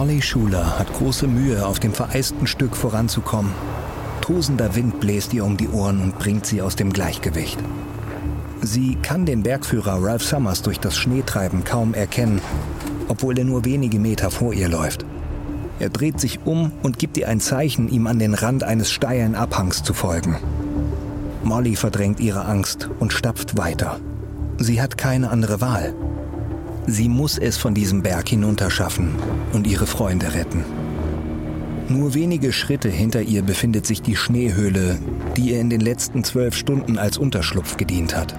Molly Schuler hat große Mühe, auf dem vereisten Stück voranzukommen. Tosender Wind bläst ihr um die Ohren und bringt sie aus dem Gleichgewicht. Sie kann den Bergführer Ralph Summers durch das Schneetreiben kaum erkennen, obwohl er nur wenige Meter vor ihr läuft. Er dreht sich um und gibt ihr ein Zeichen, ihm an den Rand eines steilen Abhangs zu folgen. Molly verdrängt ihre Angst und stapft weiter. Sie hat keine andere Wahl. Sie muss es von diesem Berg hinunterschaffen und ihre Freunde retten. Nur wenige Schritte hinter ihr befindet sich die Schneehöhle, die ihr in den letzten zwölf Stunden als Unterschlupf gedient hat.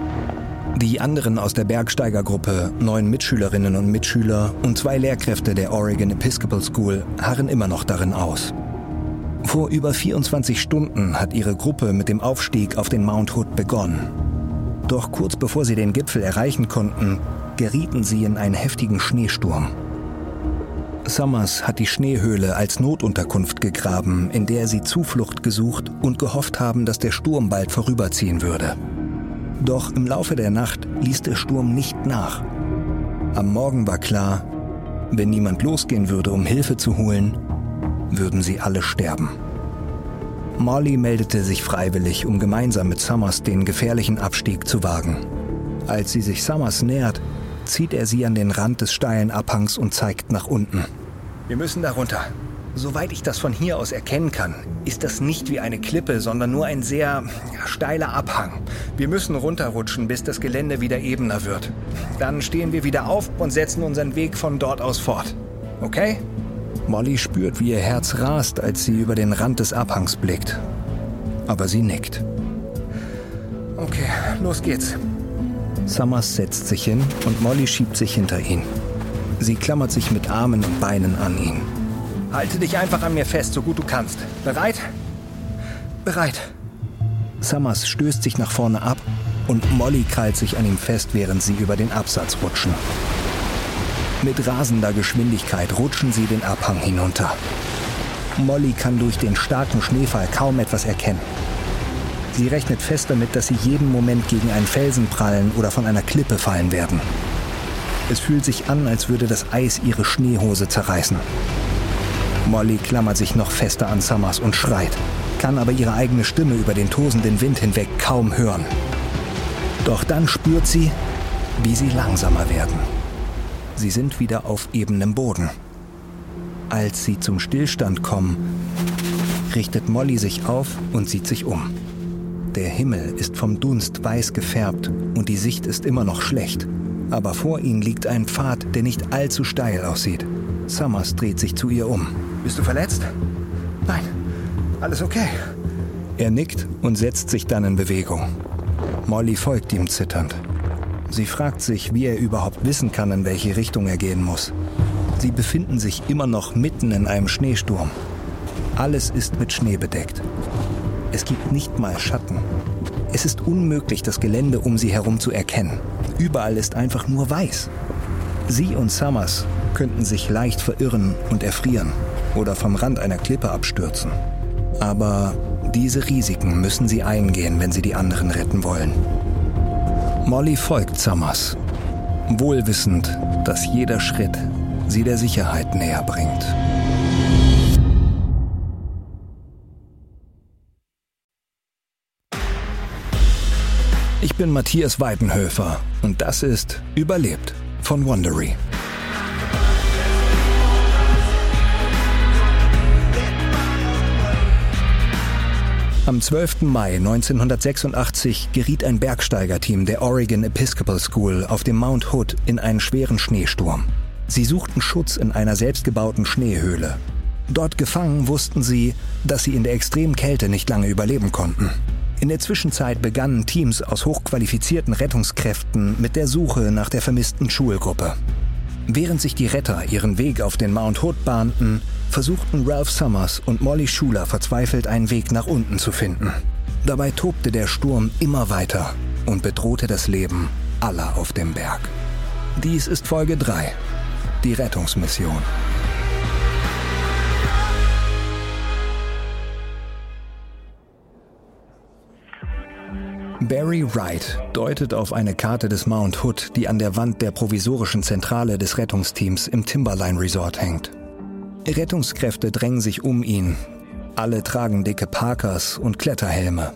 Die anderen aus der Bergsteigergruppe, neun Mitschülerinnen und Mitschüler und zwei Lehrkräfte der Oregon Episcopal School harren immer noch darin aus. Vor über 24 Stunden hat ihre Gruppe mit dem Aufstieg auf den Mount Hood begonnen. Doch kurz bevor sie den Gipfel erreichen konnten, gerieten sie in einen heftigen Schneesturm. Summers hat die Schneehöhle als Notunterkunft gegraben, in der sie Zuflucht gesucht und gehofft haben, dass der Sturm bald vorüberziehen würde. Doch im Laufe der Nacht ließ der Sturm nicht nach. Am Morgen war klar, wenn niemand losgehen würde, um Hilfe zu holen, würden sie alle sterben. Molly meldete sich freiwillig, um gemeinsam mit Summers den gefährlichen Abstieg zu wagen. Als sie sich Summers nähert, zieht er sie an den Rand des steilen Abhangs und zeigt nach unten. Wir müssen darunter. Soweit ich das von hier aus erkennen kann, ist das nicht wie eine Klippe, sondern nur ein sehr steiler Abhang. Wir müssen runterrutschen, bis das Gelände wieder ebener wird. Dann stehen wir wieder auf und setzen unseren Weg von dort aus fort. Okay? Molly spürt, wie ihr Herz rast, als sie über den Rand des Abhangs blickt. Aber sie nickt. Okay, los geht's. Summers setzt sich hin und Molly schiebt sich hinter ihn. Sie klammert sich mit Armen und Beinen an ihn. Halte dich einfach an mir fest, so gut du kannst. Bereit? Bereit. Summers stößt sich nach vorne ab und Molly krallt sich an ihm fest, während sie über den Absatz rutschen. Mit rasender Geschwindigkeit rutschen sie den Abhang hinunter. Molly kann durch den starken Schneefall kaum etwas erkennen. Sie rechnet fest damit, dass sie jeden Moment gegen einen Felsen prallen oder von einer Klippe fallen werden. Es fühlt sich an, als würde das Eis ihre Schneehose zerreißen. Molly klammert sich noch fester an Summers und schreit, kann aber ihre eigene Stimme über den tosenden Wind hinweg kaum hören. Doch dann spürt sie, wie sie langsamer werden. Sie sind wieder auf ebenem Boden. Als sie zum Stillstand kommen, richtet Molly sich auf und sieht sich um. Der Himmel ist vom Dunst weiß gefärbt und die Sicht ist immer noch schlecht. Aber vor ihnen liegt ein Pfad, der nicht allzu steil aussieht. Summers dreht sich zu ihr um. Bist du verletzt? Nein, alles okay. Er nickt und setzt sich dann in Bewegung. Molly folgt ihm zitternd. Sie fragt sich, wie er überhaupt wissen kann, in welche Richtung er gehen muss. Sie befinden sich immer noch mitten in einem Schneesturm. Alles ist mit Schnee bedeckt. Es gibt nicht mal Schatten. Es ist unmöglich, das Gelände um sie herum zu erkennen. Überall ist einfach nur weiß. Sie und Summers könnten sich leicht verirren und erfrieren oder vom Rand einer Klippe abstürzen. Aber diese Risiken müssen sie eingehen, wenn sie die anderen retten wollen. Molly folgt Summers, wohlwissend, dass jeder Schritt sie der Sicherheit näher bringt. Ich bin Matthias Weidenhöfer und das ist Überlebt von Wondery. Am 12. Mai 1986 geriet ein Bergsteigerteam der Oregon Episcopal School auf dem Mount Hood in einen schweren Schneesturm. Sie suchten Schutz in einer selbstgebauten Schneehöhle. Dort gefangen wussten sie, dass sie in der extremen Kälte nicht lange überleben konnten. In der Zwischenzeit begannen Teams aus hochqualifizierten Rettungskräften mit der Suche nach der vermissten Schulgruppe. Während sich die Retter ihren Weg auf den Mount Hood bahnten, versuchten Ralph Summers und Molly Schuler verzweifelt einen Weg nach unten zu finden. Dabei tobte der Sturm immer weiter und bedrohte das Leben aller auf dem Berg. Dies ist Folge 3, die Rettungsmission. Barry Wright deutet auf eine Karte des Mount Hood, die an der Wand der provisorischen Zentrale des Rettungsteams im Timberline Resort hängt. Rettungskräfte drängen sich um ihn. Alle tragen dicke Parkers und Kletterhelme.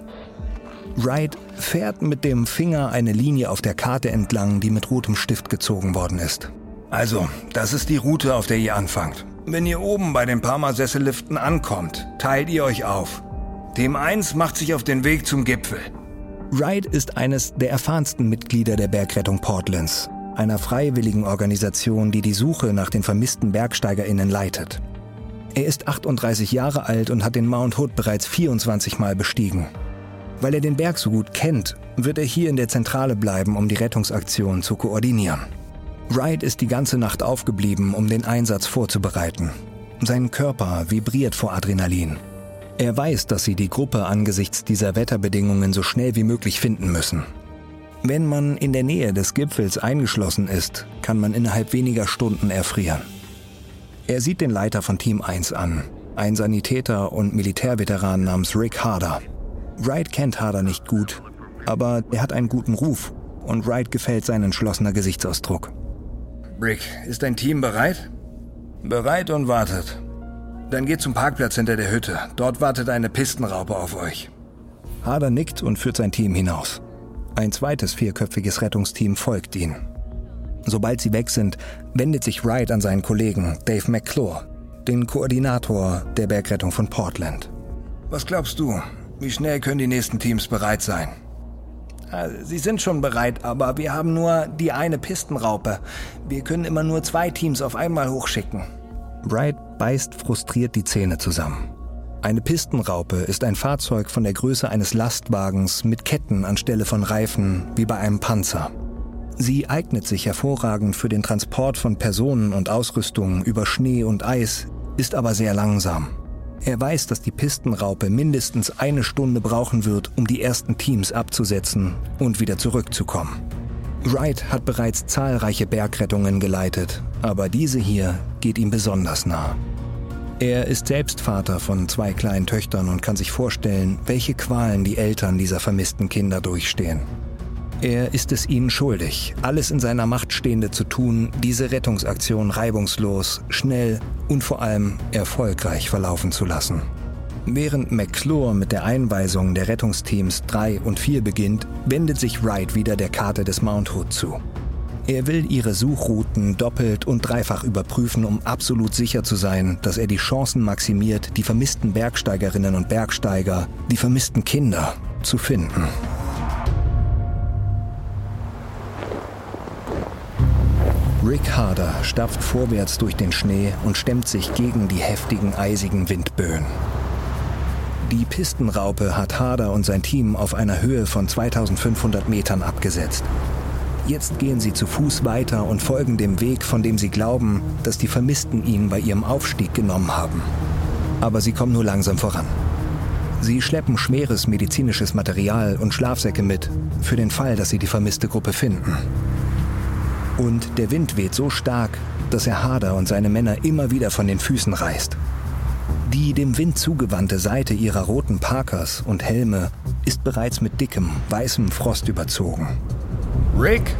Wright fährt mit dem Finger eine Linie auf der Karte entlang, die mit rotem Stift gezogen worden ist. Also, das ist die Route, auf der ihr anfangt. Wenn ihr oben bei den Parma-Sesselliften ankommt, teilt ihr euch auf. Team 1 macht sich auf den Weg zum Gipfel. Wright ist eines der erfahrensten Mitglieder der Bergrettung Portlands, einer freiwilligen Organisation, die die Suche nach den vermissten BergsteigerInnen leitet. Er ist 38 Jahre alt und hat den Mount Hood bereits 24 Mal bestiegen. Weil er den Berg so gut kennt, wird er hier in der Zentrale bleiben, um die Rettungsaktion zu koordinieren. Wright ist die ganze Nacht aufgeblieben, um den Einsatz vorzubereiten. Sein Körper vibriert vor Adrenalin. Er weiß, dass sie die Gruppe angesichts dieser Wetterbedingungen so schnell wie möglich finden müssen. Wenn man in der Nähe des Gipfels eingeschlossen ist, kann man innerhalb weniger Stunden erfrieren. Er sieht den Leiter von Team 1 an, ein Sanitäter und Militärveteran namens Rick Harder. Wright kennt Harder nicht gut, aber er hat einen guten Ruf und Wright gefällt sein entschlossener Gesichtsausdruck. Rick, ist dein Team bereit? Bereit und wartet. Dann geht zum Parkplatz hinter der Hütte. Dort wartet eine Pistenraupe auf euch. Harder nickt und führt sein Team hinaus. Ein zweites vierköpfiges Rettungsteam folgt ihnen. Sobald sie weg sind, wendet sich Wright an seinen Kollegen Dave McClure, den Koordinator der Bergrettung von Portland. Was glaubst du? Wie schnell können die nächsten Teams bereit sein? Ah, sie sind schon bereit, aber wir haben nur die eine Pistenraupe. Wir können immer nur zwei Teams auf einmal hochschicken. Wright beißt frustriert die Zähne zusammen. Eine Pistenraupe ist ein Fahrzeug von der Größe eines Lastwagens mit Ketten anstelle von Reifen wie bei einem Panzer. Sie eignet sich hervorragend für den Transport von Personen und Ausrüstung über Schnee und Eis, ist aber sehr langsam. Er weiß, dass die Pistenraupe mindestens eine Stunde brauchen wird, um die ersten Teams abzusetzen und wieder zurückzukommen. Wright hat bereits zahlreiche Bergrettungen geleitet, aber diese hier geht ihm besonders nah. Er ist selbst Vater von zwei kleinen Töchtern und kann sich vorstellen, welche Qualen die Eltern dieser vermissten Kinder durchstehen. Er ist es ihnen schuldig, alles in seiner Macht Stehende zu tun, diese Rettungsaktion reibungslos, schnell und vor allem erfolgreich verlaufen zu lassen. Während McClure mit der Einweisung der Rettungsteams 3 und 4 beginnt, wendet sich Wright wieder der Karte des Mount Hood zu. Er will ihre Suchrouten doppelt und dreifach überprüfen, um absolut sicher zu sein, dass er die Chancen maximiert, die vermissten Bergsteigerinnen und Bergsteiger, die vermissten Kinder zu finden. Rick Harder stapft vorwärts durch den Schnee und stemmt sich gegen die heftigen eisigen Windböen. Die Pistenraupe hat Harder und sein Team auf einer Höhe von 2500 Metern abgesetzt. Jetzt gehen sie zu Fuß weiter und folgen dem Weg, von dem sie glauben, dass die Vermissten ihn bei ihrem Aufstieg genommen haben. Aber sie kommen nur langsam voran. Sie schleppen schweres medizinisches Material und Schlafsäcke mit, für den Fall, dass sie die vermisste Gruppe finden. Und der Wind weht so stark, dass er Harder und seine Männer immer wieder von den Füßen reißt. Die dem Wind zugewandte Seite ihrer roten Parkers und Helme ist bereits mit dickem, weißem Frost überzogen. Rick?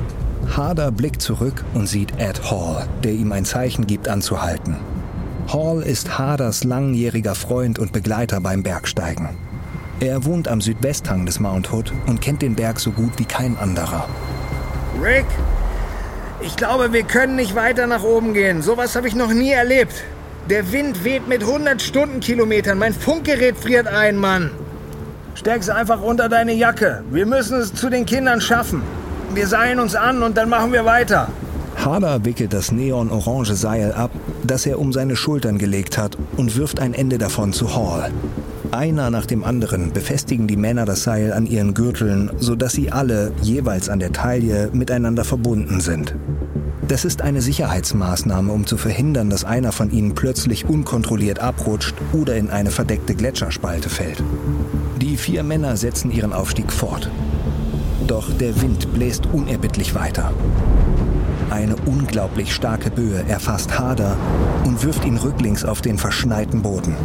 Harder blickt zurück und sieht Ed Hall, der ihm ein Zeichen gibt, anzuhalten. Hall ist Harders langjähriger Freund und Begleiter beim Bergsteigen. Er wohnt am Südwesthang des Mount Hood und kennt den Berg so gut wie kein anderer. Rick, ich glaube, wir können nicht weiter nach oben gehen. Sowas habe ich noch nie erlebt. Der Wind weht mit 100 Stundenkilometern. Mein Funkgerät friert ein, Mann. Steck's einfach unter deine Jacke. Wir müssen es zu den Kindern schaffen. Wir seilen uns an und dann machen wir weiter. Harder wickelt das neon-orange Seil ab, das er um seine Schultern gelegt hat, und wirft ein Ende davon zu Hall. Einer nach dem anderen befestigen die Männer das Seil an ihren Gürteln, sodass sie alle jeweils an der Taille miteinander verbunden sind. Das ist eine Sicherheitsmaßnahme, um zu verhindern, dass einer von ihnen plötzlich unkontrolliert abrutscht oder in eine verdeckte Gletscherspalte fällt. Die vier Männer setzen ihren Aufstieg fort. Doch der Wind bläst unerbittlich weiter. Eine unglaublich starke Böe erfasst Hader und wirft ihn rücklings auf den verschneiten Boden.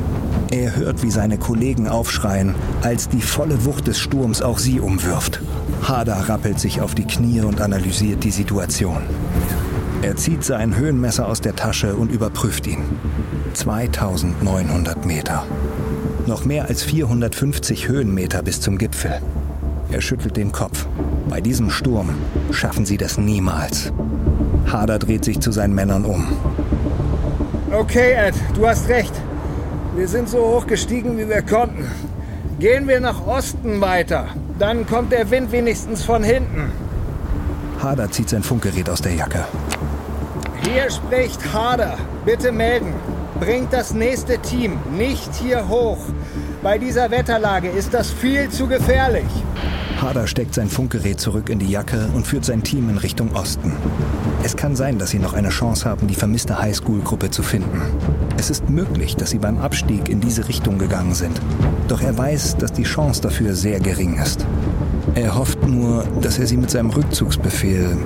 Er hört, wie seine Kollegen aufschreien, als die volle Wucht des Sturms auch sie umwirft. Hader rappelt sich auf die Knie und analysiert die Situation. Er zieht sein Höhenmesser aus der Tasche und überprüft ihn. 2900 Meter. Noch mehr als 450 Höhenmeter bis zum Gipfel. Er schüttelt den Kopf. Bei diesem Sturm schaffen sie das niemals. Hader dreht sich zu seinen Männern um. Okay, Ed, du hast recht. Wir sind so hoch gestiegen, wie wir konnten. Gehen wir nach Osten weiter. Dann kommt der Wind wenigstens von hinten. Hader zieht sein Funkgerät aus der Jacke. Hier spricht Hader. Bitte melden. Bringt das nächste Team nicht hier hoch. Bei dieser Wetterlage ist das viel zu gefährlich. Hader steckt sein Funkgerät zurück in die Jacke und führt sein Team in Richtung Osten. Es kann sein, dass sie noch eine Chance haben, die vermisste Highschool-Gruppe zu finden. Es ist möglich, dass sie beim Abstieg in diese Richtung gegangen sind. Doch er weiß, dass die Chance dafür sehr gering ist. Er hofft nur, dass er sie mit seinem Rückzugsbefehl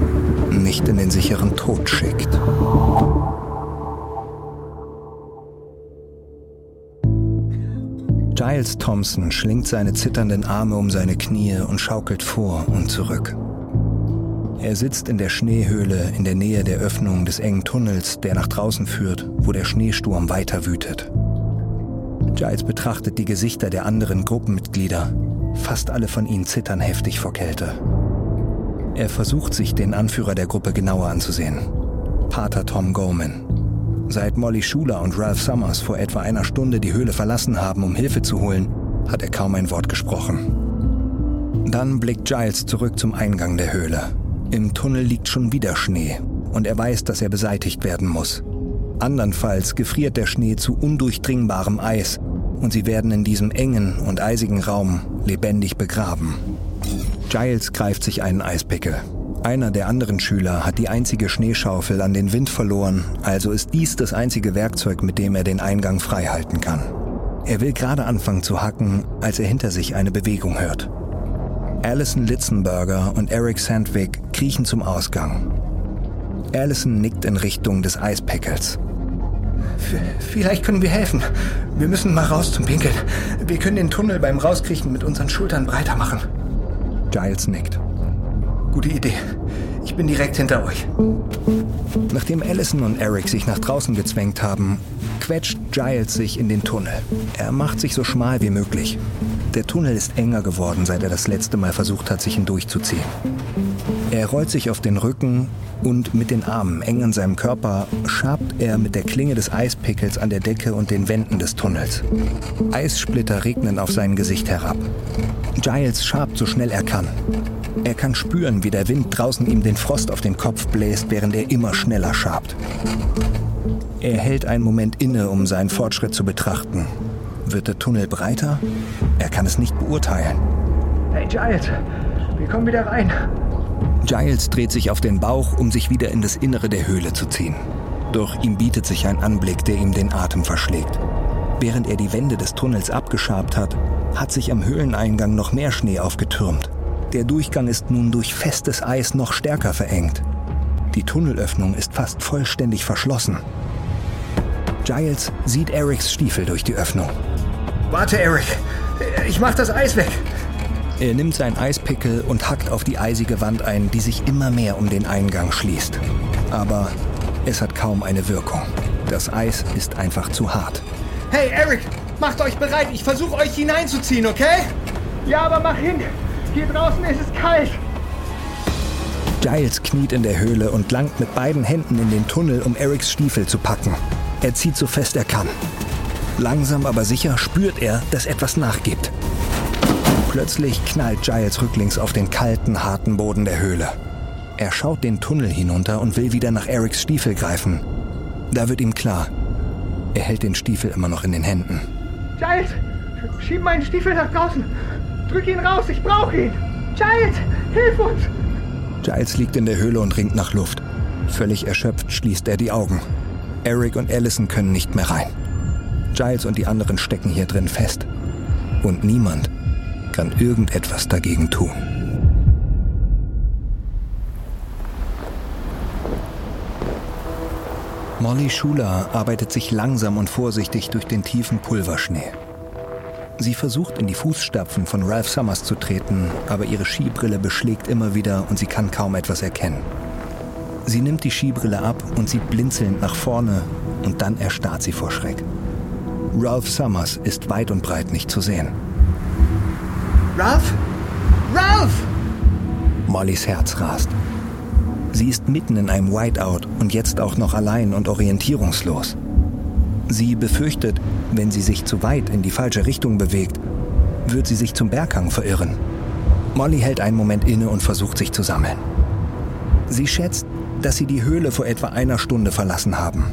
nicht in den sicheren Tod schickt. Giles Thompson schlingt seine zitternden Arme um seine Knie und schaukelt vor und zurück. Er sitzt in der Schneehöhle in der Nähe der Öffnung des engen Tunnels, der nach draußen führt, wo der Schneesturm weiter wütet. Giles betrachtet die Gesichter der anderen Gruppenmitglieder. Fast alle von ihnen zittern heftig vor Kälte. Er versucht sich den Anführer der Gruppe genauer anzusehen. Pater Tom Gorman. Seit Molly Schuler und Ralph Summers vor etwa einer Stunde die Höhle verlassen haben, um Hilfe zu holen, hat er kaum ein Wort gesprochen. Dann blickt Giles zurück zum Eingang der Höhle. Im Tunnel liegt schon wieder Schnee und er weiß, dass er beseitigt werden muss. Andernfalls gefriert der Schnee zu undurchdringbarem Eis und sie werden in diesem engen und eisigen Raum lebendig begraben. Giles greift sich einen Eispickel. Einer der anderen Schüler hat die einzige Schneeschaufel an den Wind verloren, also ist dies das einzige Werkzeug, mit dem er den Eingang freihalten kann. Er will gerade anfangen zu hacken, als er hinter sich eine Bewegung hört. Alison Litzenberger und Eric Sandvik kriechen zum Ausgang. Alison nickt in Richtung des Eispäckels. Vielleicht können wir helfen. Wir müssen mal raus zum Pinkeln. Wir können den Tunnel beim Rauskriechen mit unseren Schultern breiter machen. Giles nickt. Gute Idee. Ich bin direkt hinter euch. Nachdem Allison und Eric sich nach draußen gezwängt haben, quetscht Giles sich in den Tunnel. Er macht sich so schmal wie möglich. Der Tunnel ist enger geworden, seit er das letzte Mal versucht hat, sich hindurchzuziehen. Er rollt sich auf den Rücken und mit den Armen eng an seinem Körper schabt er mit der Klinge des Eispickels an der Decke und den Wänden des Tunnels. Eissplitter regnen auf sein Gesicht herab. Giles schabt so schnell er kann. Er kann spüren, wie der Wind draußen ihm den Frost auf den Kopf bläst, während er immer schneller schabt. Er hält einen Moment inne, um seinen Fortschritt zu betrachten. Wird der Tunnel breiter? Er kann es nicht beurteilen. Hey Giles, wir kommen wieder rein. Giles dreht sich auf den Bauch, um sich wieder in das Innere der Höhle zu ziehen. Doch ihm bietet sich ein Anblick, der ihm den Atem verschlägt. Während er die Wände des Tunnels abgeschabt hat, hat sich am Höhleneingang noch mehr Schnee aufgetürmt. Der Durchgang ist nun durch festes Eis noch stärker verengt. Die Tunnelöffnung ist fast vollständig verschlossen. Giles sieht Erics Stiefel durch die Öffnung. Warte, Eric. Ich mach das Eis weg. Er nimmt sein Eispickel und hackt auf die eisige Wand ein, die sich immer mehr um den Eingang schließt. Aber es hat kaum eine Wirkung. Das Eis ist einfach zu hart. Hey, Eric, macht euch bereit. Ich versuche euch hineinzuziehen, okay? Ja, aber mach hin. Hier draußen ist es kalt. Giles kniet in der Höhle und langt mit beiden Händen in den Tunnel, um Erics Stiefel zu packen. Er zieht so fest er kann. Langsam aber sicher spürt er, dass etwas nachgibt. Plötzlich knallt Giles rücklings auf den kalten, harten Boden der Höhle. Er schaut den Tunnel hinunter und will wieder nach Erics Stiefel greifen. Da wird ihm klar, er hält den Stiefel immer noch in den Händen. Giles, schieb meinen Stiefel nach draußen. Drück ihn raus, ich brauche ihn! Giles, hilf uns! Giles liegt in der Höhle und ringt nach Luft. Völlig erschöpft schließt er die Augen. Eric und Allison können nicht mehr rein. Giles und die anderen stecken hier drin fest. Und niemand kann irgendetwas dagegen tun. Molly Schuler arbeitet sich langsam und vorsichtig durch den tiefen Pulverschnee. Sie versucht in die Fußstapfen von Ralph Summers zu treten, aber ihre Skibrille beschlägt immer wieder und sie kann kaum etwas erkennen. Sie nimmt die Skibrille ab und sieht blinzelnd nach vorne, und dann erstarrt sie vor Schreck. Ralph Summers ist weit und breit nicht zu sehen. Ralph? Ralph! Mollys Herz rast. Sie ist mitten in einem Whiteout und jetzt auch noch allein und orientierungslos. Sie befürchtet, wenn sie sich zu weit in die falsche Richtung bewegt, wird sie sich zum Berghang verirren. Molly hält einen Moment inne und versucht sich zu sammeln. Sie schätzt, dass sie die Höhle vor etwa einer Stunde verlassen haben.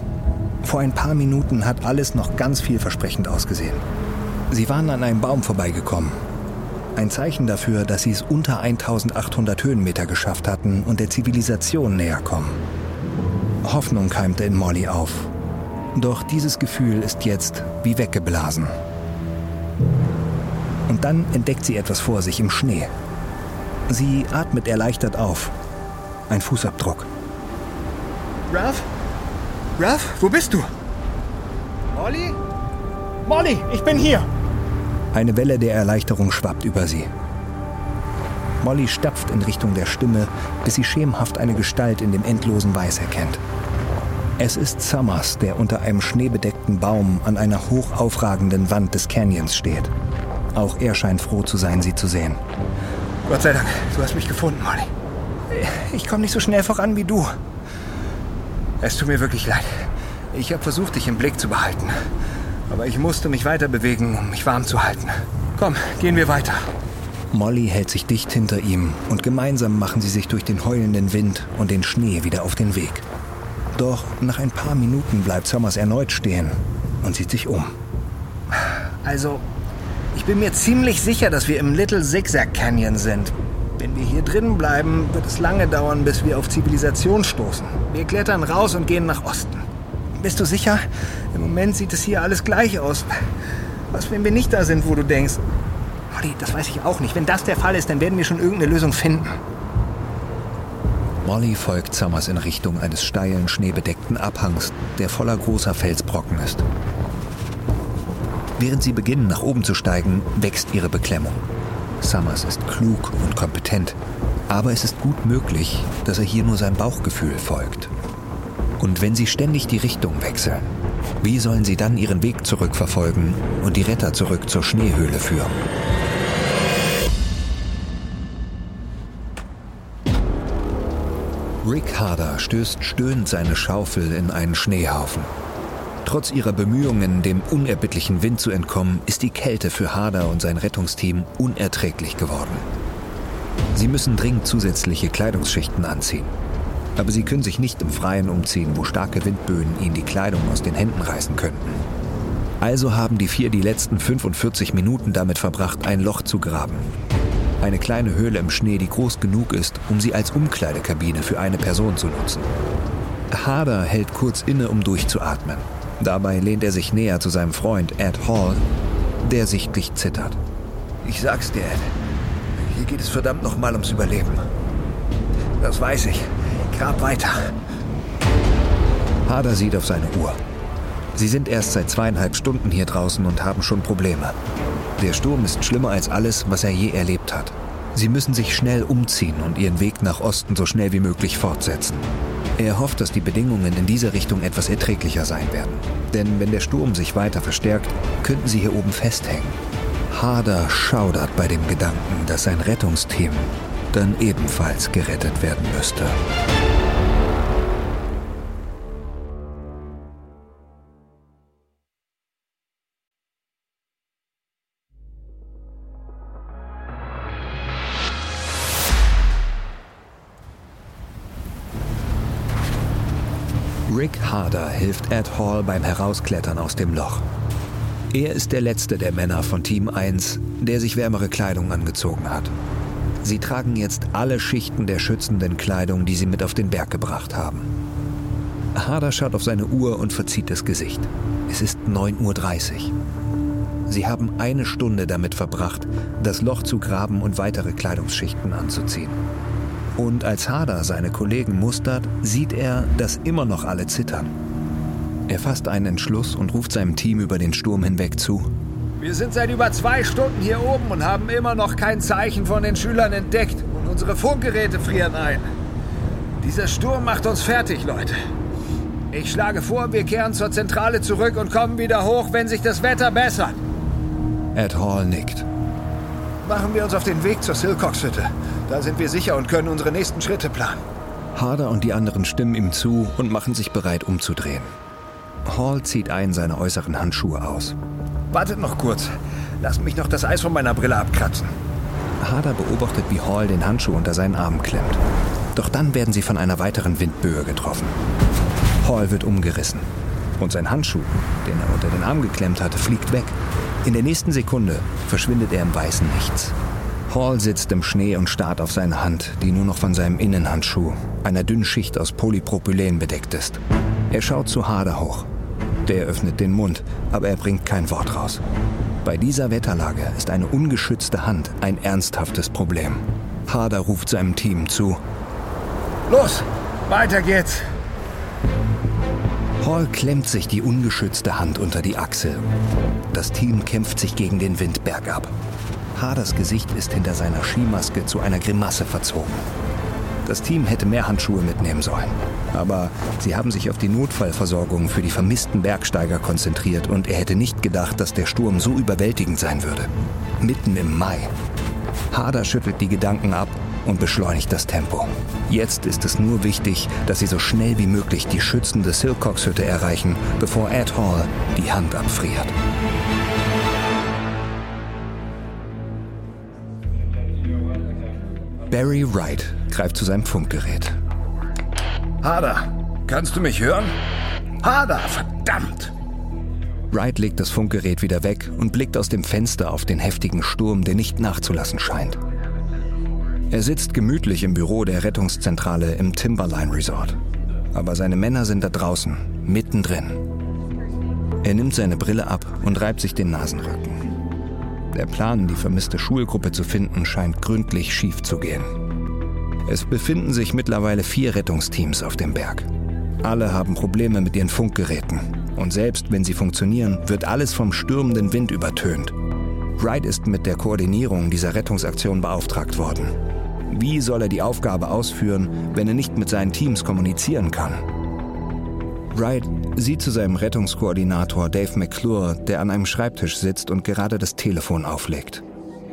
Vor ein paar Minuten hat alles noch ganz vielversprechend ausgesehen. Sie waren an einem Baum vorbeigekommen. Ein Zeichen dafür, dass sie es unter 1800 Höhenmeter geschafft hatten und der Zivilisation näher kommen. Hoffnung keimte in Molly auf. Doch dieses Gefühl ist jetzt wie weggeblasen. Und dann entdeckt sie etwas vor sich im Schnee. Sie atmet erleichtert auf. Ein Fußabdruck. Ralph? Ralph, wo bist du? Molly? Molly, ich bin hier! Eine Welle der Erleichterung schwappt über sie. Molly stapft in Richtung der Stimme, bis sie schemenhaft eine Gestalt in dem endlosen Weiß erkennt. Es ist Summers, der unter einem schneebedeckten Baum an einer hoch aufragenden Wand des Canyons steht. Auch er scheint froh zu sein, sie zu sehen. Gott sei Dank, du hast mich gefunden, Molly. Ich komme nicht so schnell voran wie du. Es tut mir wirklich leid. Ich habe versucht, dich im Blick zu behalten. Aber ich musste mich weiter bewegen, um mich warm zu halten. Komm, gehen wir weiter. Molly hält sich dicht hinter ihm und gemeinsam machen sie sich durch den heulenden Wind und den Schnee wieder auf den Weg. Doch nach ein paar Minuten bleibt Summers erneut stehen und sieht sich um. Also, ich bin mir ziemlich sicher, dass wir im Little Zigzag Canyon sind. Wenn wir hier drinnen bleiben, wird es lange dauern, bis wir auf Zivilisation stoßen. Wir klettern raus und gehen nach Osten. Bist du sicher? Im Moment sieht es hier alles gleich aus. Was, wenn wir nicht da sind, wo du denkst? Molly, das weiß ich auch nicht. Wenn das der Fall ist, dann werden wir schon irgendeine Lösung finden. Molly folgt Summers in Richtung eines steilen, schneebedeckten Abhangs, der voller großer Felsbrocken ist. Während sie beginnen, nach oben zu steigen, wächst ihre Beklemmung. Summers ist klug und kompetent, aber es ist gut möglich, dass er hier nur seinem Bauchgefühl folgt. Und wenn sie ständig die Richtung wechseln, wie sollen sie dann ihren Weg zurückverfolgen und die Retter zurück zur Schneehöhle führen? Rick Harder stößt stöhnend seine Schaufel in einen Schneehaufen. Trotz ihrer Bemühungen, dem unerbittlichen Wind zu entkommen, ist die Kälte für Harder und sein Rettungsteam unerträglich geworden. Sie müssen dringend zusätzliche Kleidungsschichten anziehen. Aber sie können sich nicht im Freien umziehen, wo starke Windböen ihnen die Kleidung aus den Händen reißen könnten. Also haben die vier die letzten 45 Minuten damit verbracht, ein Loch zu graben. Eine kleine Höhle im Schnee, die groß genug ist, um sie als Umkleidekabine für eine Person zu nutzen. Harder hält kurz inne, um durchzuatmen. Dabei lehnt er sich näher zu seinem Freund Ed Hall, der sichtlich zittert. Ich sag's dir, Ed. Hier geht es verdammt nochmal ums Überleben. Das weiß ich. Grab weiter. Harder sieht auf seine Uhr. Sie sind erst seit zweieinhalb Stunden hier draußen und haben schon Probleme. Der Sturm ist schlimmer als alles, was er je erlebt hat. Sie müssen sich schnell umziehen und ihren Weg nach Osten so schnell wie möglich fortsetzen. Er hofft, dass die Bedingungen in dieser Richtung etwas erträglicher sein werden. Denn wenn der Sturm sich weiter verstärkt, könnten sie hier oben festhängen. Harder schaudert bei dem Gedanken, dass sein Rettungsteam dann ebenfalls gerettet werden müsste. Hilft Ed Hall beim Herausklettern aus dem Loch. Er ist der letzte der Männer von Team 1, der sich wärmere Kleidung angezogen hat. Sie tragen jetzt alle Schichten der schützenden Kleidung, die sie mit auf den Berg gebracht haben. Harder schaut auf seine Uhr und verzieht das Gesicht. Es ist 9.30 Uhr. Sie haben eine Stunde damit verbracht, das Loch zu graben und weitere Kleidungsschichten anzuziehen. Und als Hader seine Kollegen mustert, sieht er, dass immer noch alle zittern. Er fasst einen Entschluss und ruft seinem Team über den Sturm hinweg zu. Wir sind seit über zwei Stunden hier oben und haben immer noch kein Zeichen von den Schülern entdeckt und unsere Funkgeräte frieren ein. Dieser Sturm macht uns fertig, Leute. Ich schlage vor, wir kehren zur Zentrale zurück und kommen wieder hoch, wenn sich das Wetter bessert. Ed Hall nickt. Machen wir uns auf den Weg zur Silcox-Hütte. Da sind wir sicher und können unsere nächsten Schritte planen. Harder und die anderen stimmen ihm zu und machen sich bereit, umzudrehen. Hall zieht einen seiner äußeren Handschuhe aus. Wartet noch kurz. Lasst mich noch das Eis von meiner Brille abkratzen. Harder beobachtet, wie Hall den Handschuh unter seinen Arm klemmt. Doch dann werden sie von einer weiteren Windböe getroffen. Hall wird umgerissen. Und sein Handschuh, den er unter den Arm geklemmt hatte, fliegt weg. In der nächsten Sekunde verschwindet er im weißen Nichts. Hall sitzt im Schnee und starrt auf seine Hand, die nur noch von seinem Innenhandschuh, einer dünnen Schicht aus Polypropylen bedeckt ist. Er schaut zu Harder hoch. Der öffnet den Mund, aber er bringt kein Wort raus. Bei dieser Wetterlage ist eine ungeschützte Hand ein ernsthaftes Problem. Harder ruft seinem Team zu. Los, weiter geht's. Hall klemmt sich die ungeschützte Hand unter die Achsel. Das Team kämpft sich gegen den Wind bergab. Harders Gesicht ist hinter seiner Skimaske zu einer Grimasse verzogen. Das Team hätte mehr Handschuhe mitnehmen sollen. Aber sie haben sich auf die Notfallversorgung für die vermissten Bergsteiger konzentriert und er hätte nicht gedacht, dass der Sturm so überwältigend sein würde. Mitten im Mai. Harder schüttelt die Gedanken ab und beschleunigt das Tempo. Jetzt ist es nur wichtig, dass sie so schnell wie möglich die schützende Silcox-Hütte erreichen, bevor Ed Hall die Hand abfriert. Barry Wright greift zu seinem Funkgerät. Harder, kannst du mich hören? Harder, verdammt! Wright legt das Funkgerät wieder weg und blickt aus dem Fenster auf den heftigen Sturm, der nicht nachzulassen scheint. Er sitzt gemütlich im Büro der Rettungszentrale im Timberline Resort. Aber seine Männer sind da draußen, mittendrin. Er nimmt seine Brille ab und reibt sich den Nasenrücken. Der Plan, die vermisste Schulgruppe zu finden, scheint gründlich schief zu gehen. Es befinden sich mittlerweile vier Rettungsteams auf dem Berg. Alle haben Probleme mit ihren Funkgeräten. Und selbst wenn sie funktionieren, wird alles vom stürmenden Wind übertönt. Wright ist mit der Koordinierung dieser Rettungsaktion beauftragt worden. Wie soll er die Aufgabe ausführen, wenn er nicht mit seinen Teams kommunizieren kann? Wright sieht zu seinem Rettungskoordinator Dave McClure, der an einem Schreibtisch sitzt und gerade das Telefon auflegt.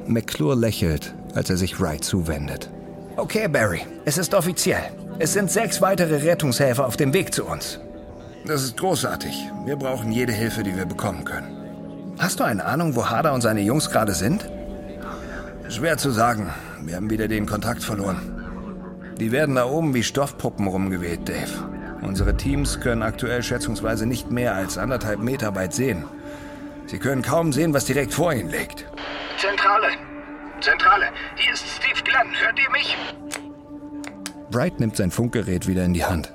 McClure lächelt, als er sich Wright zuwendet. Okay, Barry, es ist offiziell. Es sind sechs weitere Rettungshelfer auf dem Weg zu uns. Das ist großartig. Wir brauchen jede Hilfe, die wir bekommen können. Hast du eine Ahnung, wo Harder und seine Jungs gerade sind? Schwer zu sagen. Wir haben wieder den Kontakt verloren. Die werden da oben wie Stoffpuppen rumgeweht, Dave. Unsere Teams können aktuell schätzungsweise nicht mehr als anderthalb Meter weit sehen. Sie können kaum sehen, was direkt vor ihnen liegt. Zentrale. Zentrale. Hier ist Steve Glenn. Hört ihr mich? Bright nimmt sein Funkgerät wieder in die Hand.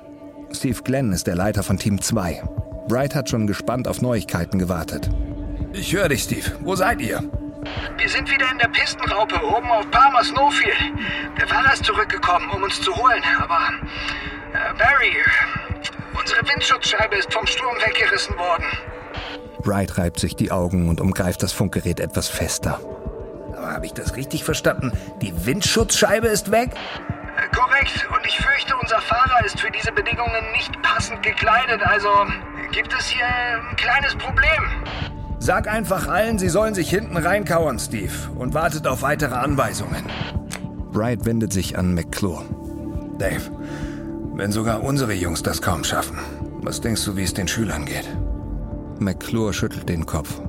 Steve Glenn ist der Leiter von Team 2. Bright hat schon gespannt auf Neuigkeiten gewartet. Ich höre dich, Steve. Wo seid ihr? Wir sind wieder in der Pistenraupe oben auf Palmer Snowfield. Der Fahrer ist zurückgekommen, um uns zu holen, aber... Äh, Barry, unsere Windschutzscheibe ist vom Sturm weggerissen worden. Bright reibt sich die Augen und umgreift das Funkgerät etwas fester. Habe ich das richtig verstanden? Die Windschutzscheibe ist weg? Äh, korrekt. Und ich fürchte, unser Fahrer ist für diese Bedingungen nicht passend gekleidet. Also gibt es hier ein kleines Problem. Sag einfach allen, sie sollen sich hinten reinkauern, Steve, und wartet auf weitere Anweisungen. Bright wendet sich an McClure. Dave, wenn sogar unsere Jungs das kaum schaffen, was denkst du, wie es den Schülern geht? McClure schüttelt den Kopf.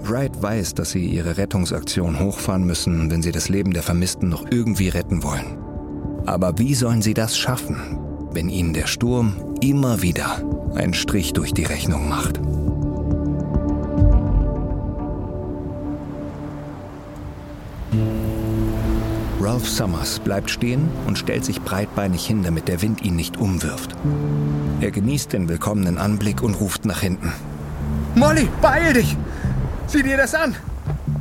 Wright weiß, dass sie ihre Rettungsaktion hochfahren müssen, wenn sie das Leben der Vermissten noch irgendwie retten wollen. Aber wie sollen sie das schaffen, wenn ihnen der Sturm immer wieder einen Strich durch die Rechnung macht? Ralph Summers bleibt stehen und stellt sich breitbeinig hin, damit der Wind ihn nicht umwirft. Er genießt den willkommenen Anblick und ruft nach hinten. Molly, beeil dich! Sieh dir das an!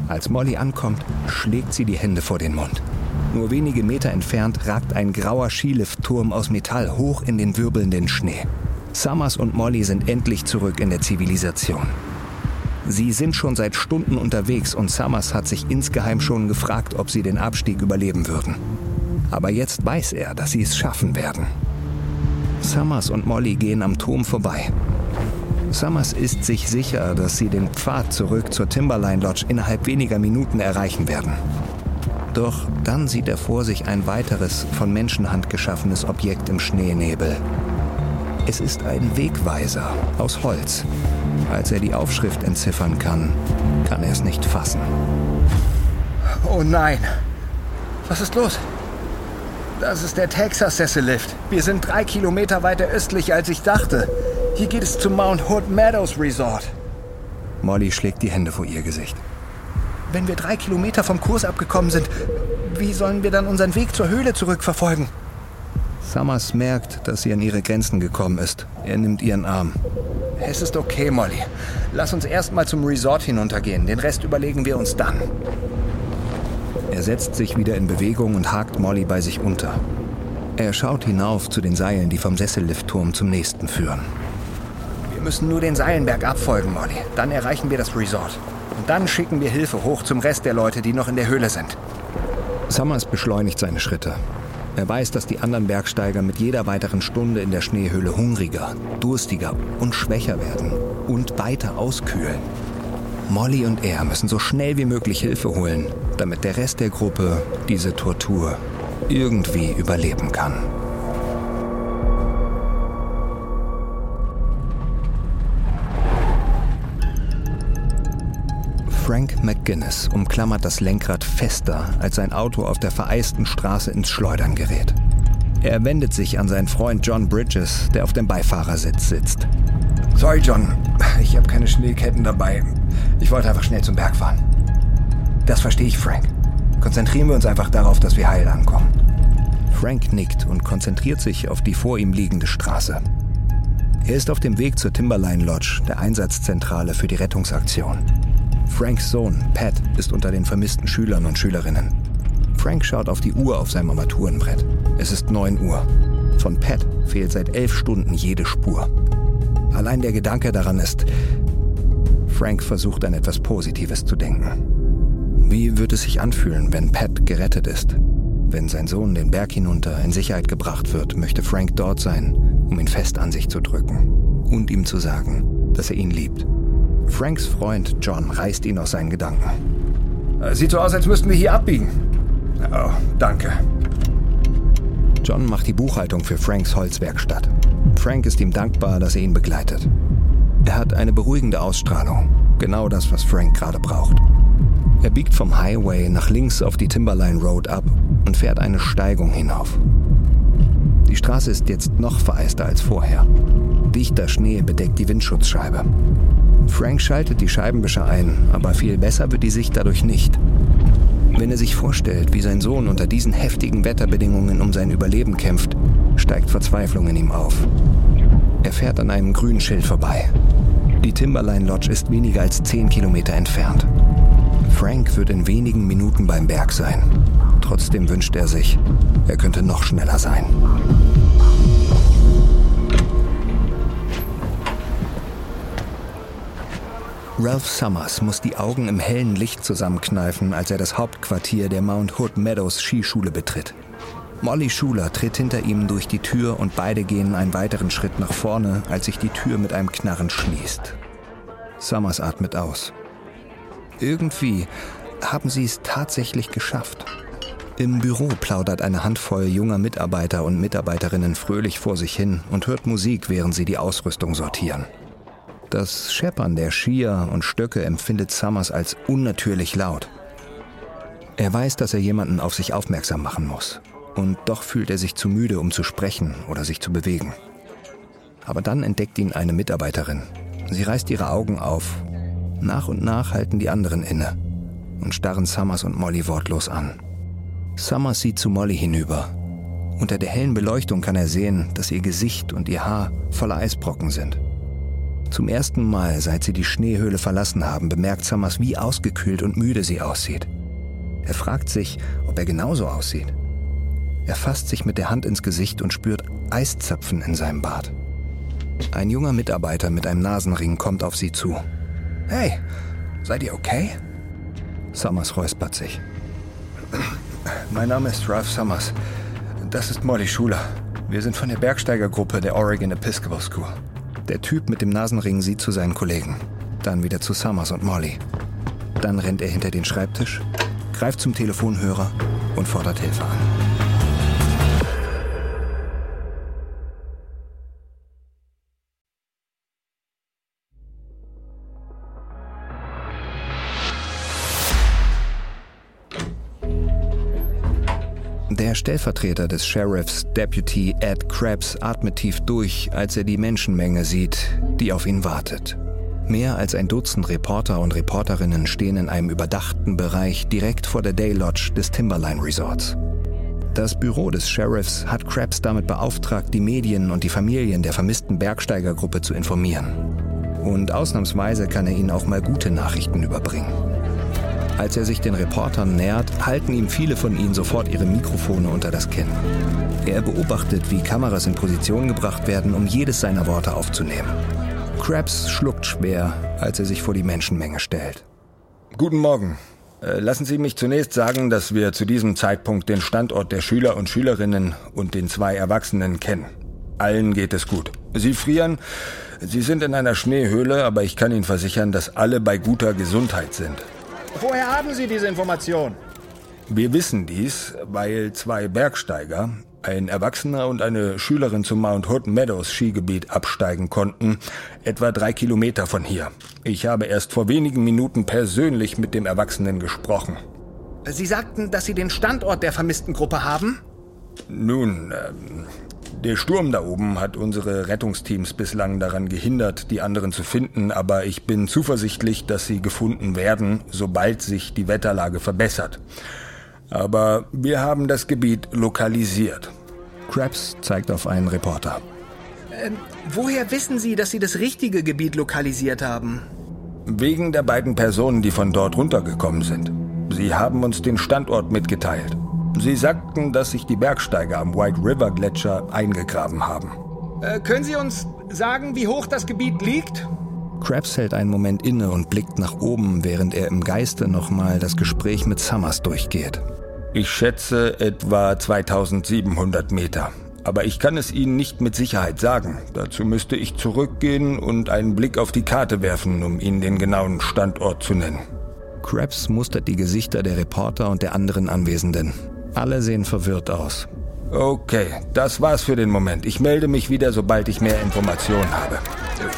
Als Molly ankommt, schlägt sie die Hände vor den Mund. Nur wenige Meter entfernt ragt ein grauer Skiliftturm aus Metall hoch in den wirbelnden Schnee. Summers und Molly sind endlich zurück in der Zivilisation. Sie sind schon seit Stunden unterwegs und Summers hat sich insgeheim schon gefragt, ob sie den Abstieg überleben würden. Aber jetzt weiß er, dass sie es schaffen werden. Summers und Molly gehen am Turm vorbei. Summers ist sich sicher, dass sie den Pfad zurück zur Timberline Lodge innerhalb weniger Minuten erreichen werden. Doch dann sieht er vor sich ein weiteres von Menschenhand geschaffenes Objekt im Schneenebel. Es ist ein Wegweiser aus Holz. Als er die Aufschrift entziffern kann, kann er es nicht fassen. Oh nein. Was ist los? Das ist der Texas Sessellift. Wir sind drei Kilometer weiter östlich, als ich dachte. Hier geht es zum Mount Hood Meadows Resort. Molly schlägt die Hände vor ihr Gesicht. Wenn wir drei Kilometer vom Kurs abgekommen sind, wie sollen wir dann unseren Weg zur Höhle zurückverfolgen? Summers merkt, dass sie an ihre Grenzen gekommen ist. Er nimmt ihren Arm. Es ist okay, Molly. Lass uns erstmal zum Resort hinuntergehen. Den Rest überlegen wir uns dann. Er setzt sich wieder in Bewegung und hakt Molly bei sich unter. Er schaut hinauf zu den Seilen, die vom Sesselliftturm zum nächsten führen. Wir müssen nur den Seilenberg abfolgen, Molly. Dann erreichen wir das Resort. Und dann schicken wir Hilfe hoch zum Rest der Leute, die noch in der Höhle sind. Summers beschleunigt seine Schritte. Er weiß, dass die anderen Bergsteiger mit jeder weiteren Stunde in der Schneehöhle hungriger, durstiger und schwächer werden und weiter auskühlen. Molly und er müssen so schnell wie möglich Hilfe holen, damit der Rest der Gruppe diese Tortur irgendwie überleben kann. Frank McGuinness umklammert das Lenkrad fester, als sein Auto auf der vereisten Straße ins Schleudern gerät. Er wendet sich an seinen Freund John Bridges, der auf dem Beifahrersitz sitzt. Sorry, John. Ich habe keine Schneeketten dabei. Ich wollte einfach schnell zum Berg fahren. Das verstehe ich, Frank. Konzentrieren wir uns einfach darauf, dass wir heil ankommen. Frank nickt und konzentriert sich auf die vor ihm liegende Straße. Er ist auf dem Weg zur Timberline Lodge, der Einsatzzentrale für die Rettungsaktion. Franks Sohn, Pat, ist unter den vermissten Schülern und Schülerinnen. Frank schaut auf die Uhr auf seinem Armaturenbrett. Es ist 9 Uhr. Von Pat fehlt seit elf Stunden jede Spur. Allein der Gedanke daran ist, Frank versucht an etwas Positives zu denken. Wie wird es sich anfühlen, wenn Pat gerettet ist? Wenn sein Sohn den Berg hinunter in Sicherheit gebracht wird, möchte Frank dort sein, um ihn fest an sich zu drücken und ihm zu sagen, dass er ihn liebt. Franks Freund John reißt ihn aus seinen Gedanken. Äh, sieht so aus, als müssten wir hier abbiegen. Oh, danke. John macht die Buchhaltung für Franks Holzwerkstatt. Frank ist ihm dankbar, dass er ihn begleitet. Er hat eine beruhigende Ausstrahlung. Genau das, was Frank gerade braucht. Er biegt vom Highway nach links auf die Timberline Road ab und fährt eine Steigung hinauf. Die Straße ist jetzt noch vereister als vorher. Dichter Schnee bedeckt die Windschutzscheibe. Frank schaltet die Scheibenwischer ein, aber viel besser wird die Sicht dadurch nicht. Wenn er sich vorstellt, wie sein Sohn unter diesen heftigen Wetterbedingungen um sein Überleben kämpft, steigt Verzweiflung in ihm auf. Er fährt an einem grünen Schild vorbei. Die Timberline Lodge ist weniger als 10 Kilometer entfernt. Frank wird in wenigen Minuten beim Berg sein. Trotzdem wünscht er sich, er könnte noch schneller sein. Ralph Summers muss die Augen im hellen Licht zusammenkneifen, als er das Hauptquartier der Mount Hood Meadows Skischule betritt. Molly Schuler tritt hinter ihm durch die Tür und beide gehen einen weiteren Schritt nach vorne, als sich die Tür mit einem Knarren schließt. Summers atmet aus. Irgendwie haben sie es tatsächlich geschafft. Im Büro plaudert eine Handvoll junger Mitarbeiter und Mitarbeiterinnen fröhlich vor sich hin und hört Musik, während sie die Ausrüstung sortieren. Das Scheppern der Skier und Stöcke empfindet Summers als unnatürlich laut. Er weiß, dass er jemanden auf sich aufmerksam machen muss. Und doch fühlt er sich zu müde, um zu sprechen oder sich zu bewegen. Aber dann entdeckt ihn eine Mitarbeiterin. Sie reißt ihre Augen auf. Nach und nach halten die anderen inne und starren Summers und Molly wortlos an. Summers sieht zu Molly hinüber. Unter der hellen Beleuchtung kann er sehen, dass ihr Gesicht und ihr Haar voller Eisbrocken sind. Zum ersten Mal, seit sie die Schneehöhle verlassen haben, bemerkt Summers, wie ausgekühlt und müde sie aussieht. Er fragt sich, ob er genauso aussieht. Er fasst sich mit der Hand ins Gesicht und spürt Eiszapfen in seinem Bart. Ein junger Mitarbeiter mit einem Nasenring kommt auf sie zu. Hey, seid ihr okay? Summers räuspert sich. Mein Name ist Ralph Summers. Das ist Molly Schuler. Wir sind von der Bergsteigergruppe der Oregon Episcopal School. Der Typ mit dem Nasenring sieht zu seinen Kollegen. Dann wieder zu Summers und Molly. Dann rennt er hinter den Schreibtisch, greift zum Telefonhörer und fordert Hilfe an. Stellvertreter des Sheriffs, Deputy Ed Krabs, atmet tief durch, als er die Menschenmenge sieht, die auf ihn wartet. Mehr als ein Dutzend Reporter und Reporterinnen stehen in einem überdachten Bereich direkt vor der Day Lodge des Timberline Resorts. Das Büro des Sheriffs hat Krabs damit beauftragt, die Medien und die Familien der vermissten Bergsteigergruppe zu informieren. Und ausnahmsweise kann er ihnen auch mal gute Nachrichten überbringen. Als er sich den Reportern nähert, halten ihm viele von ihnen sofort ihre Mikrofone unter das Kinn. Er beobachtet, wie Kameras in Position gebracht werden, um jedes seiner Worte aufzunehmen. Krabs schluckt schwer, als er sich vor die Menschenmenge stellt. Guten Morgen. Äh, lassen Sie mich zunächst sagen, dass wir zu diesem Zeitpunkt den Standort der Schüler und Schülerinnen und den zwei Erwachsenen kennen. Allen geht es gut. Sie frieren, Sie sind in einer Schneehöhle, aber ich kann Ihnen versichern, dass alle bei guter Gesundheit sind. Woher haben Sie diese Information? Wir wissen dies, weil zwei Bergsteiger, ein Erwachsener und eine Schülerin zum Mount Hood Meadows Skigebiet absteigen konnten, etwa drei Kilometer von hier. Ich habe erst vor wenigen Minuten persönlich mit dem Erwachsenen gesprochen. Sie sagten, dass Sie den Standort der vermissten Gruppe haben? Nun, ähm, der Sturm da oben hat unsere Rettungsteams bislang daran gehindert, die anderen zu finden, aber ich bin zuversichtlich, dass sie gefunden werden, sobald sich die Wetterlage verbessert. Aber wir haben das Gebiet lokalisiert. Krabs zeigt auf einen Reporter. Ähm, woher wissen Sie, dass Sie das richtige Gebiet lokalisiert haben? Wegen der beiden Personen, die von dort runtergekommen sind. Sie haben uns den Standort mitgeteilt. Sie sagten, dass sich die Bergsteiger am White River Gletscher eingegraben haben. Äh, können Sie uns sagen, wie hoch das Gebiet liegt? Krabs hält einen Moment inne und blickt nach oben, während er im Geiste nochmal das Gespräch mit Summers durchgeht. Ich schätze etwa 2700 Meter. Aber ich kann es Ihnen nicht mit Sicherheit sagen. Dazu müsste ich zurückgehen und einen Blick auf die Karte werfen, um Ihnen den genauen Standort zu nennen. Krabs mustert die Gesichter der Reporter und der anderen Anwesenden. Alle sehen verwirrt aus. Okay, das war's für den Moment. Ich melde mich wieder, sobald ich mehr Informationen habe.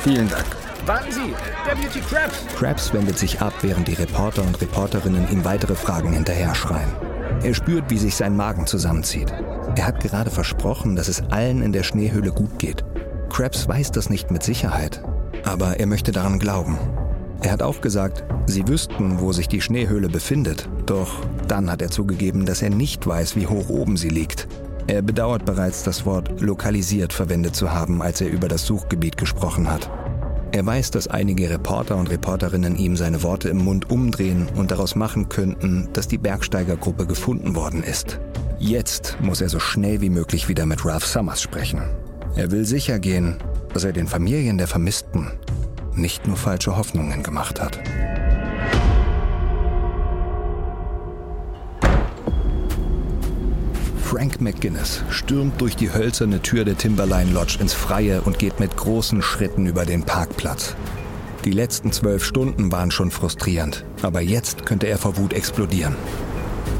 Vielen Dank. Warten Sie, Deputy Krabs! Krabs wendet sich ab, während die Reporter und Reporterinnen ihm weitere Fragen hinterher schreien. Er spürt, wie sich sein Magen zusammenzieht. Er hat gerade versprochen, dass es allen in der Schneehöhle gut geht. Krabs weiß das nicht mit Sicherheit, aber er möchte daran glauben. Er hat auch gesagt, sie wüssten, wo sich die Schneehöhle befindet. Doch dann hat er zugegeben, dass er nicht weiß, wie hoch oben sie liegt. Er bedauert bereits, das Wort lokalisiert verwendet zu haben, als er über das Suchgebiet gesprochen hat. Er weiß, dass einige Reporter und Reporterinnen ihm seine Worte im Mund umdrehen und daraus machen könnten, dass die Bergsteigergruppe gefunden worden ist. Jetzt muss er so schnell wie möglich wieder mit Ralph Summers sprechen. Er will sicher gehen, dass er den Familien der Vermissten nicht nur falsche Hoffnungen gemacht hat. Frank McGuinness stürmt durch die hölzerne Tür der Timberline Lodge ins Freie und geht mit großen Schritten über den Parkplatz. Die letzten zwölf Stunden waren schon frustrierend, aber jetzt könnte er vor Wut explodieren.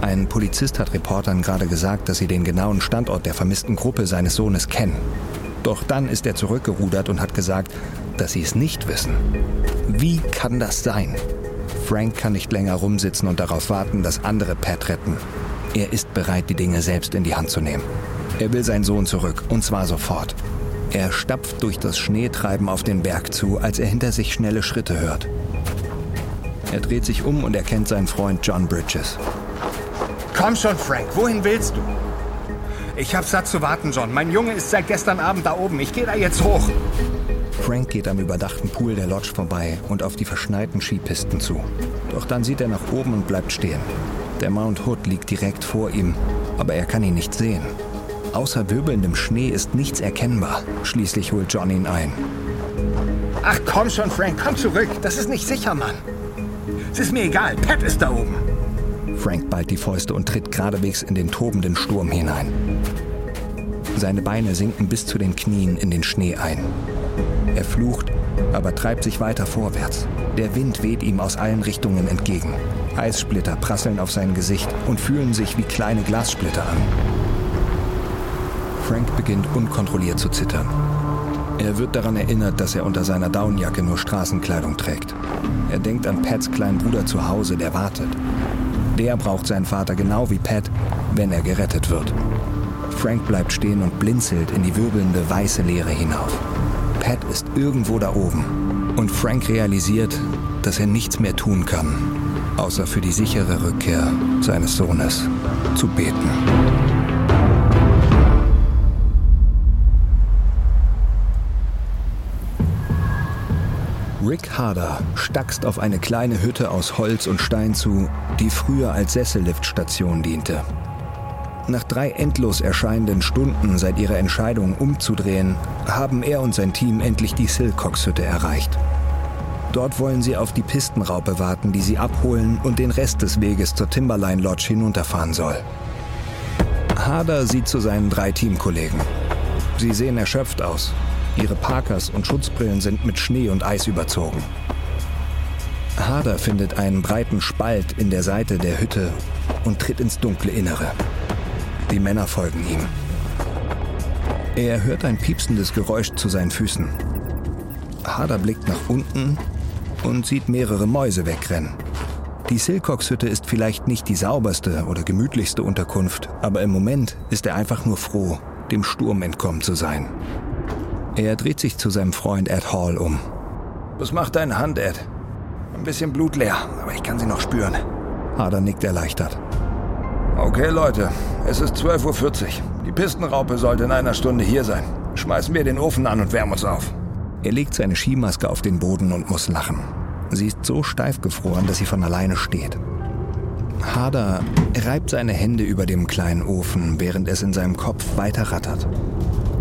Ein Polizist hat Reportern gerade gesagt, dass sie den genauen Standort der vermissten Gruppe seines Sohnes kennen. Doch dann ist er zurückgerudert und hat gesagt, dass sie es nicht wissen. Wie kann das sein? Frank kann nicht länger rumsitzen und darauf warten, dass andere Pat retten. Er ist bereit, die Dinge selbst in die Hand zu nehmen. Er will seinen Sohn zurück, und zwar sofort. Er stapft durch das Schneetreiben auf den Berg zu, als er hinter sich schnelle Schritte hört. Er dreht sich um und erkennt seinen Freund John Bridges. Komm schon, Frank, wohin willst du? Ich hab satt zu warten, John. Mein Junge ist seit gestern Abend da oben. Ich gehe da jetzt hoch. Frank geht am überdachten Pool der Lodge vorbei und auf die verschneiten Skipisten zu. Doch dann sieht er nach oben und bleibt stehen. Der Mount Hood liegt direkt vor ihm, aber er kann ihn nicht sehen. Außer wirbelndem Schnee ist nichts erkennbar. Schließlich holt John ihn ein. Ach komm schon, Frank, komm zurück. Das ist nicht sicher, Mann. Es ist mir egal, Pat ist da oben. Frank ballt die Fäuste und tritt geradewegs in den tobenden Sturm hinein. Seine Beine sinken bis zu den Knien in den Schnee ein. Er flucht, aber treibt sich weiter vorwärts. Der Wind weht ihm aus allen Richtungen entgegen. Eissplitter prasseln auf sein Gesicht und fühlen sich wie kleine Glassplitter an. Frank beginnt unkontrolliert zu zittern. Er wird daran erinnert, dass er unter seiner Downjacke nur Straßenkleidung trägt. Er denkt an Pats kleinen Bruder zu Hause, der wartet. Der braucht seinen Vater genau wie Pat, wenn er gerettet wird. Frank bleibt stehen und blinzelt in die wirbelnde weiße Leere hinauf. Pat ist irgendwo da oben. Und Frank realisiert, dass er nichts mehr tun kann, außer für die sichere Rückkehr seines Sohnes zu beten. Rick Harder stackst auf eine kleine Hütte aus Holz und Stein zu, die früher als Sesselliftstation diente. Nach drei endlos erscheinenden Stunden seit ihrer Entscheidung umzudrehen, haben er und sein Team endlich die Silcox-Hütte erreicht. Dort wollen sie auf die Pistenraupe warten, die sie abholen und den Rest des Weges zur Timberline Lodge hinunterfahren soll. Harder sieht zu seinen drei Teamkollegen. Sie sehen erschöpft aus, Ihre Parkers und Schutzbrillen sind mit Schnee und Eis überzogen. Harder findet einen breiten Spalt in der Seite der Hütte und tritt ins dunkle Innere. Die Männer folgen ihm. Er hört ein piepsendes Geräusch zu seinen Füßen. Harder blickt nach unten und sieht mehrere Mäuse wegrennen. Die Silcox-Hütte ist vielleicht nicht die sauberste oder gemütlichste Unterkunft, aber im Moment ist er einfach nur froh, dem Sturm entkommen zu sein. Er dreht sich zu seinem Freund Ed Hall um. Was macht deine Hand, Ed? Ein bisschen blutleer, aber ich kann sie noch spüren. Hader nickt erleichtert. Okay, Leute, es ist 12.40 Uhr. Die Pistenraupe sollte in einer Stunde hier sein. Schmeißen wir den Ofen an und wärmen uns auf. Er legt seine Skimaske auf den Boden und muss lachen. Sie ist so steif gefroren, dass sie von alleine steht. Hader reibt seine Hände über dem kleinen Ofen, während es in seinem Kopf weiter rattert.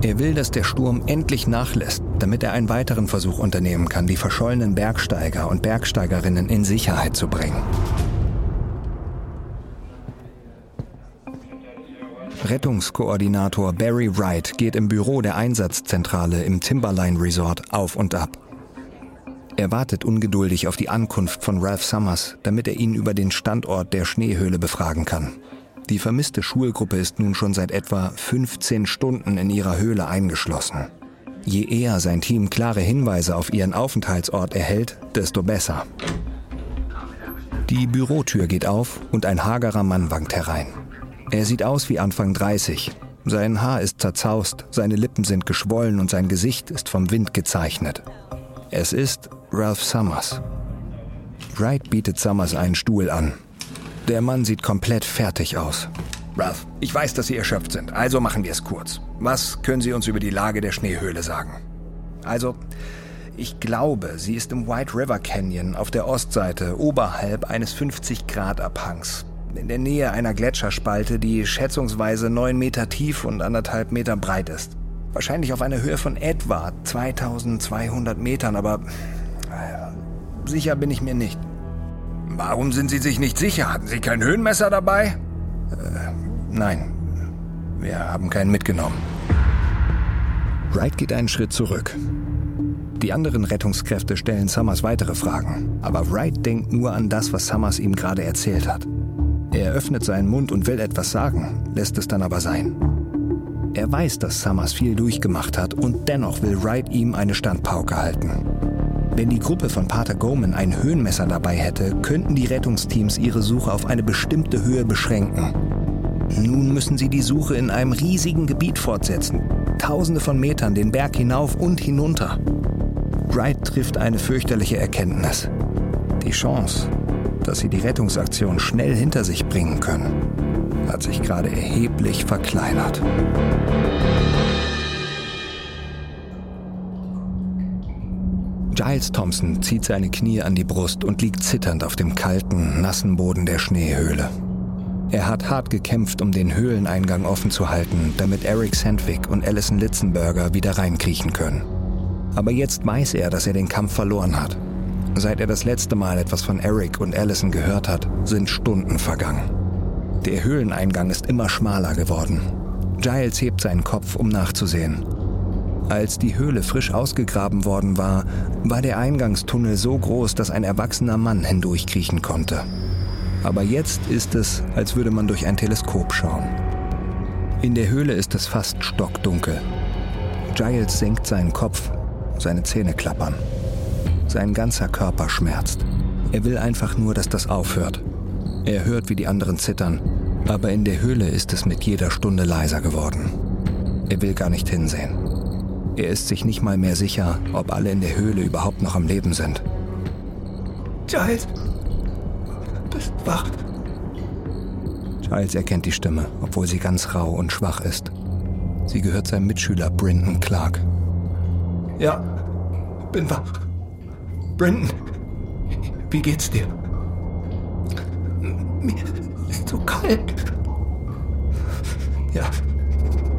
Er will, dass der Sturm endlich nachlässt, damit er einen weiteren Versuch unternehmen kann, die verschollenen Bergsteiger und Bergsteigerinnen in Sicherheit zu bringen. Rettungskoordinator Barry Wright geht im Büro der Einsatzzentrale im Timberline Resort auf und ab. Er wartet ungeduldig auf die Ankunft von Ralph Summers, damit er ihn über den Standort der Schneehöhle befragen kann. Die vermisste Schulgruppe ist nun schon seit etwa 15 Stunden in ihrer Höhle eingeschlossen. Je eher sein Team klare Hinweise auf ihren Aufenthaltsort erhält, desto besser. Die Bürotür geht auf und ein hagerer Mann wankt herein. Er sieht aus wie Anfang 30. Sein Haar ist zerzaust, seine Lippen sind geschwollen und sein Gesicht ist vom Wind gezeichnet. Es ist Ralph Summers. Wright bietet Summers einen Stuhl an. Der Mann sieht komplett fertig aus. Ralph, ich weiß, dass Sie erschöpft sind, also machen wir es kurz. Was können Sie uns über die Lage der Schneehöhle sagen? Also, ich glaube, sie ist im White River Canyon auf der Ostseite, oberhalb eines 50-Grad-Abhangs. In der Nähe einer Gletscherspalte, die schätzungsweise 9 Meter tief und anderthalb Meter breit ist. Wahrscheinlich auf einer Höhe von etwa 2200 Metern, aber sicher bin ich mir nicht. Warum sind Sie sich nicht sicher? Hatten Sie kein Höhenmesser dabei? Äh, nein. Wir haben keinen mitgenommen. Wright geht einen Schritt zurück. Die anderen Rettungskräfte stellen Summers weitere Fragen, aber Wright denkt nur an das, was Summers ihm gerade erzählt hat. Er öffnet seinen Mund und will etwas sagen, lässt es dann aber sein. Er weiß, dass Summers viel durchgemacht hat und dennoch will Wright ihm eine Standpauke halten. Wenn die Gruppe von Pater Goman ein Höhenmesser dabei hätte, könnten die Rettungsteams ihre Suche auf eine bestimmte Höhe beschränken. Nun müssen sie die Suche in einem riesigen Gebiet fortsetzen. Tausende von Metern den Berg hinauf und hinunter. Wright trifft eine fürchterliche Erkenntnis. Die Chance, dass sie die Rettungsaktion schnell hinter sich bringen können, hat sich gerade erheblich verkleinert. Giles Thompson zieht seine Knie an die Brust und liegt zitternd auf dem kalten, nassen Boden der Schneehöhle. Er hat hart gekämpft, um den Höhleneingang offen zu halten, damit Eric Sandvik und Alison Litzenberger wieder reinkriechen können. Aber jetzt weiß er, dass er den Kampf verloren hat. Seit er das letzte Mal etwas von Eric und Alison gehört hat, sind Stunden vergangen. Der Höhleneingang ist immer schmaler geworden. Giles hebt seinen Kopf, um nachzusehen. Als die Höhle frisch ausgegraben worden war, war der Eingangstunnel so groß, dass ein erwachsener Mann hindurchkriechen konnte. Aber jetzt ist es, als würde man durch ein Teleskop schauen. In der Höhle ist es fast stockdunkel. Giles senkt seinen Kopf, seine Zähne klappern. Sein ganzer Körper schmerzt. Er will einfach nur, dass das aufhört. Er hört, wie die anderen zittern, aber in der Höhle ist es mit jeder Stunde leiser geworden. Er will gar nicht hinsehen. Er ist sich nicht mal mehr sicher, ob alle in der Höhle überhaupt noch am Leben sind. Giles, bist wach. Giles erkennt die Stimme, obwohl sie ganz rau und schwach ist. Sie gehört seinem Mitschüler Brinton Clark. Ja, bin wach. Brinton, wie geht's dir? Mir ist so kalt. Ja,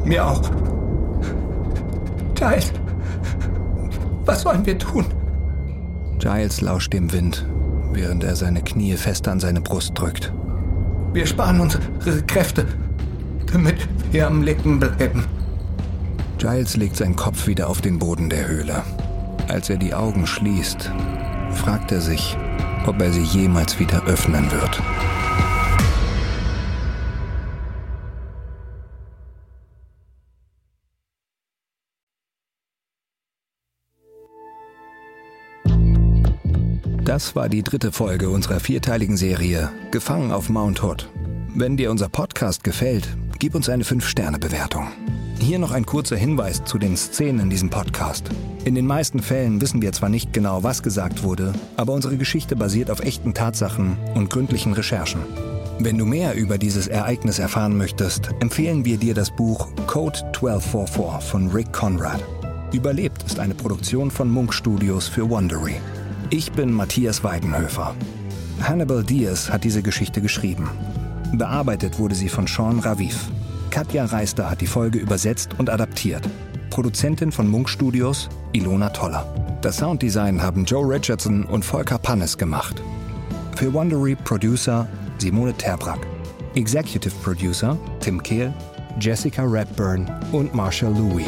mir auch. Giles, was sollen wir tun? Giles lauscht dem Wind, während er seine Knie fest an seine Brust drückt. Wir sparen unsere Kräfte, damit wir am Leben bleiben. Giles legt seinen Kopf wieder auf den Boden der Höhle. Als er die Augen schließt, fragt er sich, ob er sie jemals wieder öffnen wird. Das war die dritte Folge unserer vierteiligen Serie Gefangen auf Mount Hood. Wenn dir unser Podcast gefällt, gib uns eine 5-Sterne-Bewertung. Hier noch ein kurzer Hinweis zu den Szenen in diesem Podcast. In den meisten Fällen wissen wir zwar nicht genau, was gesagt wurde, aber unsere Geschichte basiert auf echten Tatsachen und gründlichen Recherchen. Wenn du mehr über dieses Ereignis erfahren möchtest, empfehlen wir dir das Buch Code 1244 von Rick Conrad. Überlebt ist eine Produktion von Munk Studios für Wondery. Ich bin Matthias Weidenhöfer. Hannibal Diaz hat diese Geschichte geschrieben. Bearbeitet wurde sie von Sean Raviv. Katja Reister hat die Folge übersetzt und adaptiert. Produzentin von Munk Studios Ilona Toller. Das Sounddesign haben Joe Richardson und Volker Pannes gemacht. Für Wondery Producer Simone Terbrack. Executive Producer Tim Kehl, Jessica Redburn und Marshall Louis.